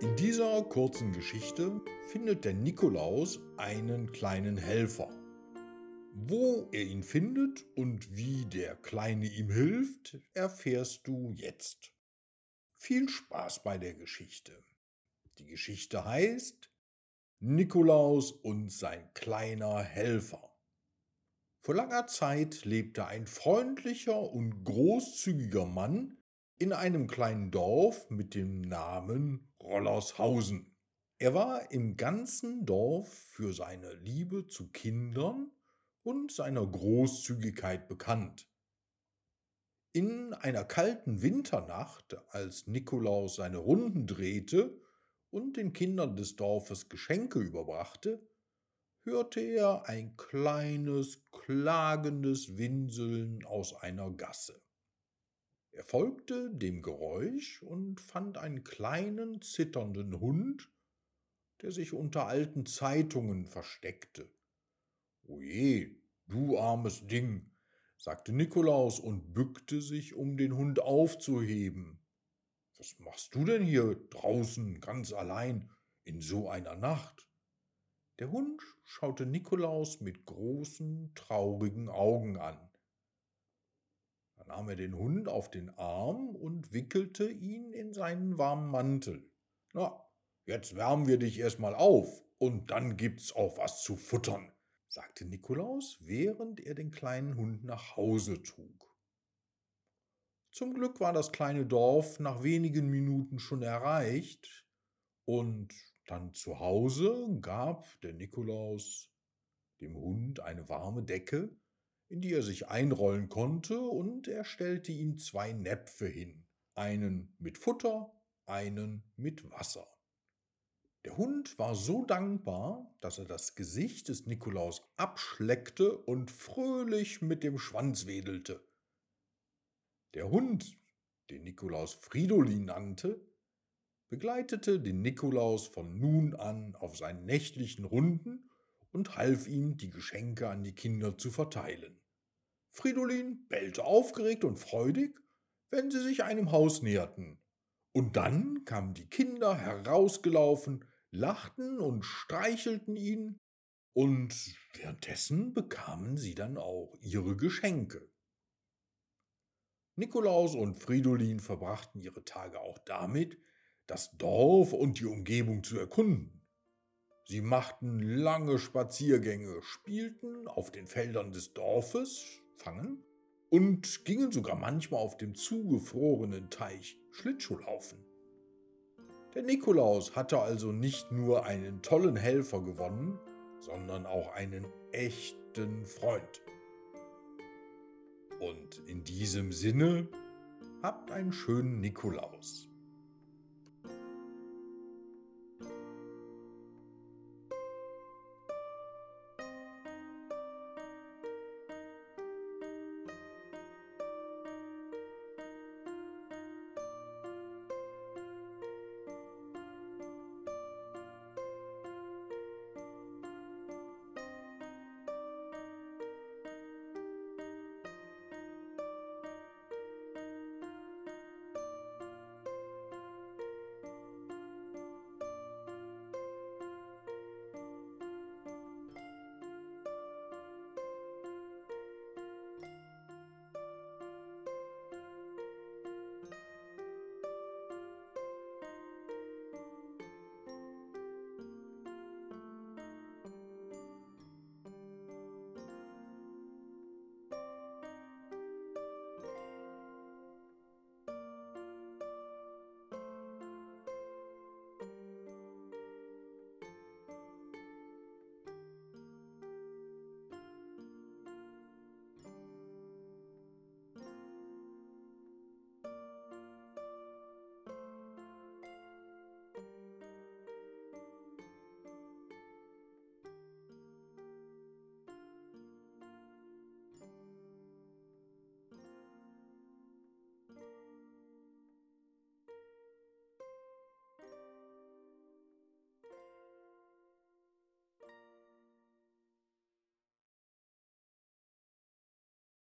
In dieser kurzen Geschichte findet der Nikolaus einen kleinen Helfer. Wo er ihn findet und wie der Kleine ihm hilft, erfährst du jetzt. Viel Spaß bei der Geschichte. Die Geschichte heißt Nikolaus und sein kleiner Helfer. Vor langer Zeit lebte ein freundlicher und großzügiger Mann in einem kleinen Dorf mit dem Namen Rollershausen. Er war im ganzen Dorf für seine Liebe zu Kindern und seiner Großzügigkeit bekannt. In einer kalten Winternacht, als Nikolaus seine Runden drehte und den Kindern des Dorfes Geschenke überbrachte, hörte er ein kleines, klagendes Winseln aus einer Gasse. Er folgte dem Geräusch und fand einen kleinen, zitternden Hund, der sich unter alten Zeitungen versteckte. Oje, du armes Ding, sagte Nikolaus und bückte sich, um den Hund aufzuheben. Was machst du denn hier draußen ganz allein in so einer Nacht? Der Hund schaute Nikolaus mit großen, traurigen Augen an. Nahm er den Hund auf den Arm und wickelte ihn in seinen warmen Mantel. Na, jetzt wärmen wir dich erstmal auf und dann gibt's auch was zu futtern, sagte Nikolaus, während er den kleinen Hund nach Hause trug. Zum Glück war das kleine Dorf nach wenigen Minuten schon erreicht, und dann zu Hause gab der Nikolaus dem Hund eine warme Decke, in die er sich einrollen konnte, und er stellte ihm zwei Näpfe hin, einen mit Futter, einen mit Wasser. Der Hund war so dankbar, dass er das Gesicht des Nikolaus abschleckte und fröhlich mit dem Schwanz wedelte. Der Hund, den Nikolaus Fridolin nannte, begleitete den Nikolaus von nun an auf seinen nächtlichen Runden und half ihm, die Geschenke an die Kinder zu verteilen. Fridolin bellte aufgeregt und freudig, wenn sie sich einem Haus näherten. Und dann kamen die Kinder herausgelaufen, lachten und streichelten ihn, und währenddessen bekamen sie dann auch ihre Geschenke. Nikolaus und Fridolin verbrachten ihre Tage auch damit, das Dorf und die Umgebung zu erkunden. Sie machten lange Spaziergänge, spielten auf den Feldern des Dorfes, fangen und gingen sogar manchmal auf dem zugefrorenen Teich Schlittschuhlaufen. Der Nikolaus hatte also nicht nur einen tollen Helfer gewonnen, sondern auch einen echten Freund. Und in diesem Sinne, habt einen schönen Nikolaus.